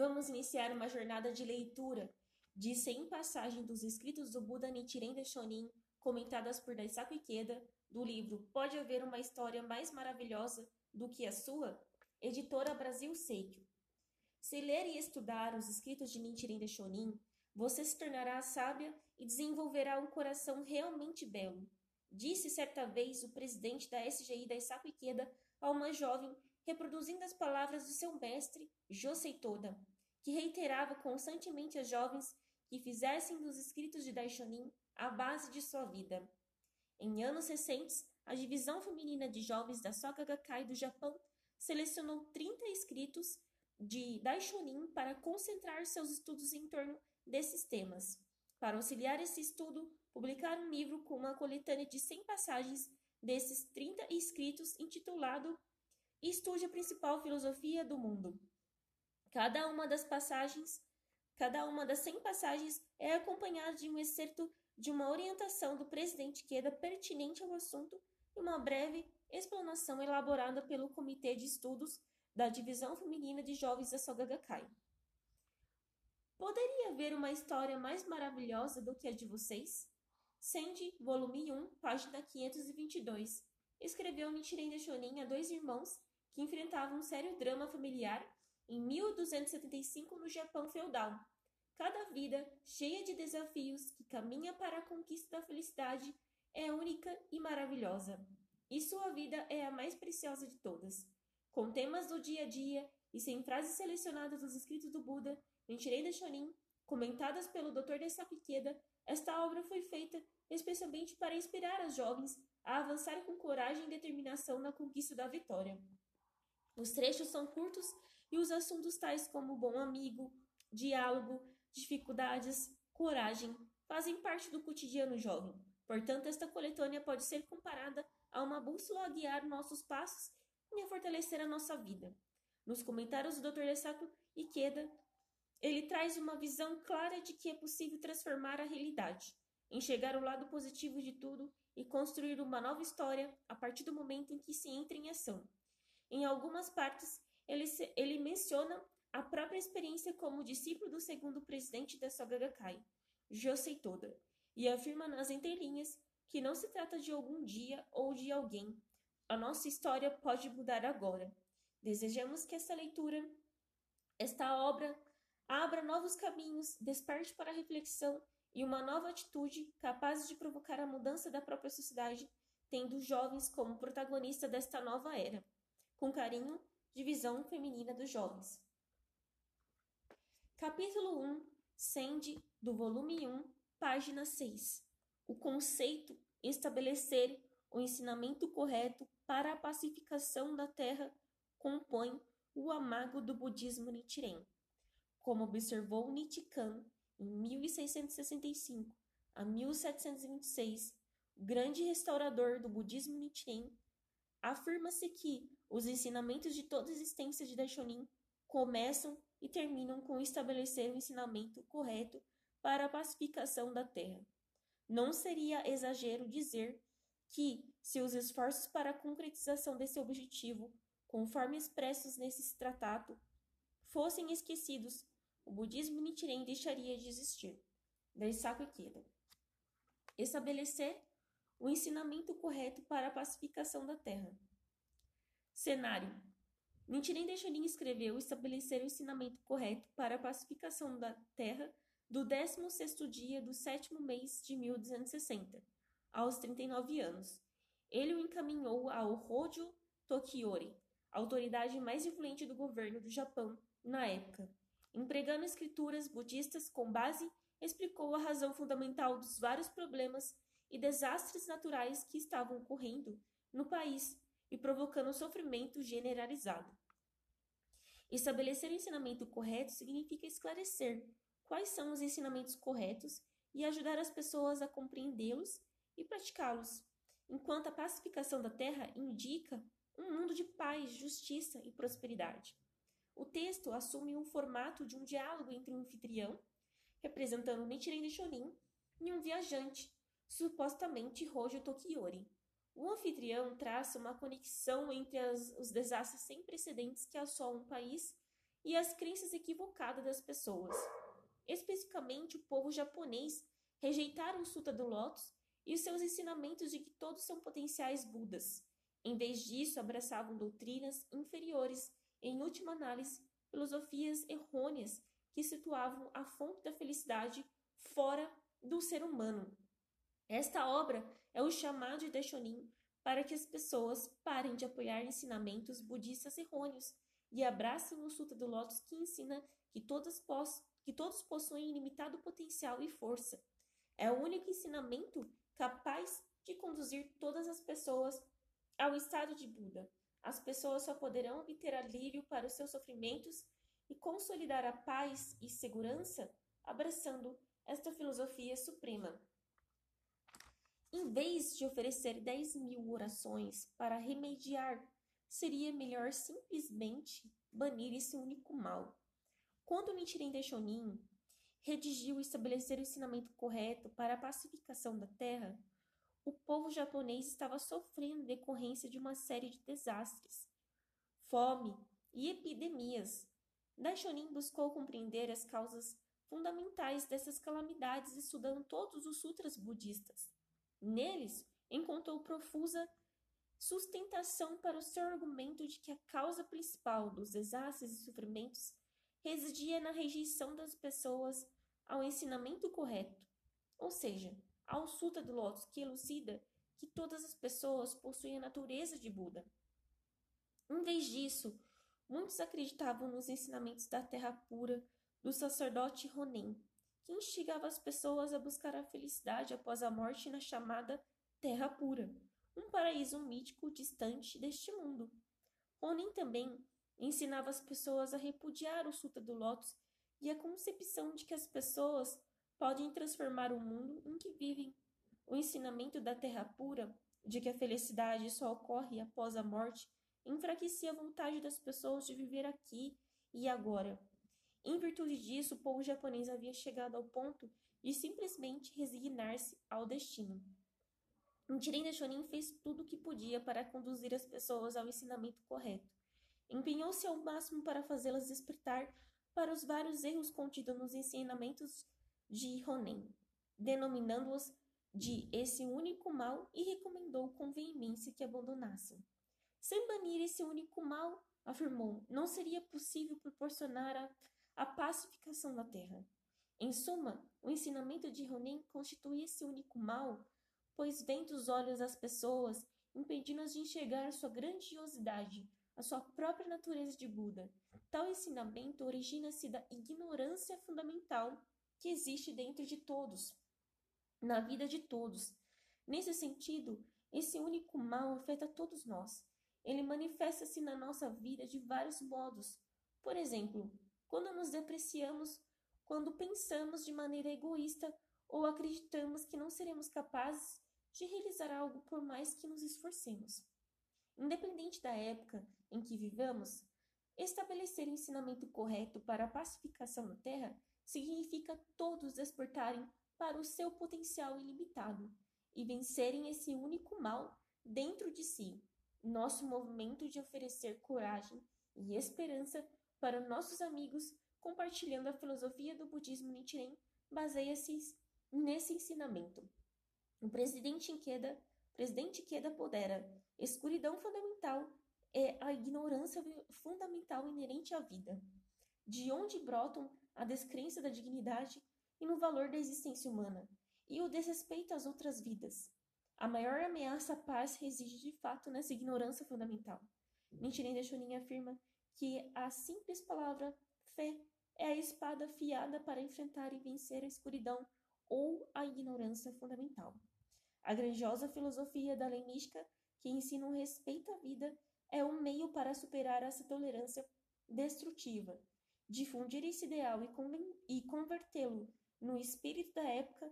vamos iniciar uma jornada de leitura de 100 passagens dos escritos do Buda Nichiren Daishonin, comentadas por Daisaku Ikeda, do livro Pode Haver Uma História Mais Maravilhosa do que a Sua? Editora Brasil Seikyo. Se ler e estudar os escritos de Nichiren você se tornará sábia e desenvolverá um coração realmente belo. Disse certa vez o presidente da SGI Daisaku Ikeda a uma jovem, reproduzindo as palavras de seu mestre, Josei Toda, que reiterava constantemente às jovens que fizessem dos escritos de Daishonin a base de sua vida. Em anos recentes, a divisão feminina de jovens da Soka Gakkai do Japão selecionou 30 escritos de Daishonin para concentrar seus estudos em torno desses temas. Para auxiliar esse estudo, publicaram um livro com uma coletânea de 100 passagens desses 30 escritos intitulado Estude a principal filosofia do mundo. Cada uma das passagens Cada uma das 100 passagens é acompanhada de um excerto de uma orientação do presidente Queda pertinente ao assunto e uma breve explanação elaborada pelo Comitê de Estudos da Divisão Feminina de Jovens da Sogagakai. Poderia haver uma história mais maravilhosa do que a de vocês? Sandy, volume 1, página 522. Escreveu Nichiren Daishonin a dois irmãos que enfrentavam um sério drama familiar em 1275 no Japão feudal. Cada vida, cheia de desafios, que caminha para a conquista da felicidade, é única e maravilhosa. E sua vida é a mais preciosa de todas. Com temas do dia a dia e sem frases selecionadas dos escritos do Buda, Nichiren Daishonin, comentadas pelo Dr. Daisaku Ikeda, esta obra foi feita especialmente para inspirar as jovens a avançar com coragem e determinação na conquista da vitória. Os trechos são curtos e os assuntos tais como bom amigo, diálogo, dificuldades, coragem, fazem parte do cotidiano jovem. Portanto, esta coletânea pode ser comparada a uma bússola a guiar nossos passos e a fortalecer a nossa vida. Nos comentários do Dr. Dessaco Ikeda, ele traz uma visão clara de que é possível transformar a realidade, enxergar o lado positivo de tudo e construir uma nova história a partir do momento em que se entra em ação. Em algumas partes, ele, ele menciona a própria experiência como discípulo do segundo presidente da Soga Gakkai, Josei Toda, e afirma nas entrelinhas que não se trata de algum dia ou de alguém. A nossa história pode mudar agora. Desejamos que esta leitura, esta obra, abra novos caminhos, desperte para a reflexão e uma nova atitude capaz de provocar a mudança da própria sociedade, tendo jovens como protagonista desta nova era. Com carinho, Divisão Feminina dos Jovens. Capítulo 1, Sende, do volume 1, página 6. O conceito estabelecer o ensinamento correto para a pacificação da terra compõe o amago do budismo Nichiren. Como observou Nichikan em 1665 a 1726, o grande restaurador do budismo Nichiren, afirma-se que os ensinamentos de toda a existência de Daishonin começam e terminam com estabelecer o ensinamento correto para a pacificação da terra. Não seria exagero dizer que, se os esforços para a concretização desse objetivo, conforme expressos nesse tratado, fossem esquecidos, o budismo Nichiren deixaria de existir. Daisaku Ikeda. Estabelecer o ensinamento correto para a pacificação da terra. Cenário: Nichiren Daishonin escreveu estabelecer o ensinamento correto para a pacificação da terra do 16º dia do sétimo mês de 1260, aos 39 anos. Ele o encaminhou ao Hojo Tokiori, autoridade mais influente do governo do Japão na época. Empregando escrituras budistas com base, explicou a razão fundamental dos vários problemas e desastres naturais que estavam ocorrendo no país e provocando sofrimento generalizado. Estabelecer o ensinamento correto significa esclarecer quais são os ensinamentos corretos e ajudar as pessoas a compreendê-los e praticá-los, enquanto a pacificação da terra indica um mundo de paz, justiça e prosperidade. O texto assume o formato de um diálogo entre um anfitrião, representando Nichiren Shonin, e um viajante, supostamente Hojo Tokiori, o anfitrião traça uma conexão entre as, os desastres sem precedentes que assolam um país e as crenças equivocadas das pessoas. Especificamente, o povo japonês rejeitaram o Sutta do Lótus e os seus ensinamentos de que todos são potenciais Budas. Em vez disso, abraçavam doutrinas inferiores em última análise, filosofias errôneas que situavam a fonte da felicidade fora do ser humano. Esta obra é o chamado de Daishonin para que as pessoas parem de apoiar ensinamentos budistas errôneos e abracem o Sutta do Lótus que ensina que todos, que todos possuem ilimitado potencial e força. É o único ensinamento capaz de conduzir todas as pessoas ao estado de Buda. As pessoas só poderão obter alívio para os seus sofrimentos e consolidar a paz e segurança abraçando esta filosofia suprema. Em vez de oferecer dez mil orações para remediar, seria melhor simplesmente banir esse único mal. Quando Nichiren Daishonin redigiu e estabeleceu o ensinamento correto para a pacificação da terra, o povo japonês estava sofrendo decorrência de uma série de desastres, fome e epidemias. Daishonin buscou compreender as causas fundamentais dessas calamidades estudando todos os sutras budistas. Neles, encontrou profusa sustentação para o seu argumento de que a causa principal dos desastres e sofrimentos residia na rejeição das pessoas ao ensinamento correto, ou seja, ao Sutta do Lótus que elucida que todas as pessoas possuem a natureza de Buda. Em vez disso, muitos acreditavam nos ensinamentos da terra pura do sacerdote Ronen, que instigava as pessoas a buscar a felicidade após a morte na chamada Terra Pura, um paraíso mítico distante deste mundo. Ronin também ensinava as pessoas a repudiar o Sutta do Lótus e a concepção de que as pessoas podem transformar o mundo em que vivem. O ensinamento da terra pura, de que a felicidade só ocorre após a morte, enfraquecia a vontade das pessoas de viver aqui e agora. Em virtude disso, o povo japonês havia chegado ao ponto de simplesmente resignar-se ao destino. Nichiren Daishonin fez tudo o que podia para conduzir as pessoas ao ensinamento correto. Empenhou-se ao máximo para fazê-las despertar para os vários erros contidos nos ensinamentos de Ronen, denominando-os de esse único mal e recomendou com veemência que abandonassem. Sem banir esse único mal, afirmou, não seria possível proporcionar a, a pacificação da terra. Em suma, o ensinamento de Ronen constitui esse único mal, pois vende os olhos das pessoas, impedindo-as de enxergar a sua grandiosidade, a sua própria natureza de Buda. Tal ensinamento origina-se da ignorância fundamental que existe dentro de todos, na vida de todos. Nesse sentido, esse único mal afeta todos nós. Ele manifesta-se na nossa vida de vários modos. Por exemplo, quando nos depreciamos, quando pensamos de maneira egoísta ou acreditamos que não seremos capazes de realizar algo por mais que nos esforcemos. Independente da época em que vivamos, estabelecer ensinamento correto para a pacificação da Terra significa todos despertarem para o seu potencial ilimitado e vencerem esse único mal dentro de si. Nosso movimento de oferecer coragem e esperança para nossos amigos, compartilhando a filosofia do budismo Nichiren, baseia-se nesse ensinamento. O presidente Ikeda, presidente Ikeda podera escuridão fundamental é a ignorância fundamental inerente à vida, de onde brotam a descrença da dignidade e no valor da existência humana, e o desrespeito às outras vidas. A maior ameaça à paz reside de fato nessa ignorância fundamental. Nichiren Daishonin afirma que a simples palavra fé é a espada afiada para enfrentar e vencer a escuridão ou a ignorância fundamental. A grandiosa filosofia da lei mística, que ensina o respeito à vida, é um meio para superar essa tolerância destrutiva. Difundir esse ideal e, convertê-lo no espírito da época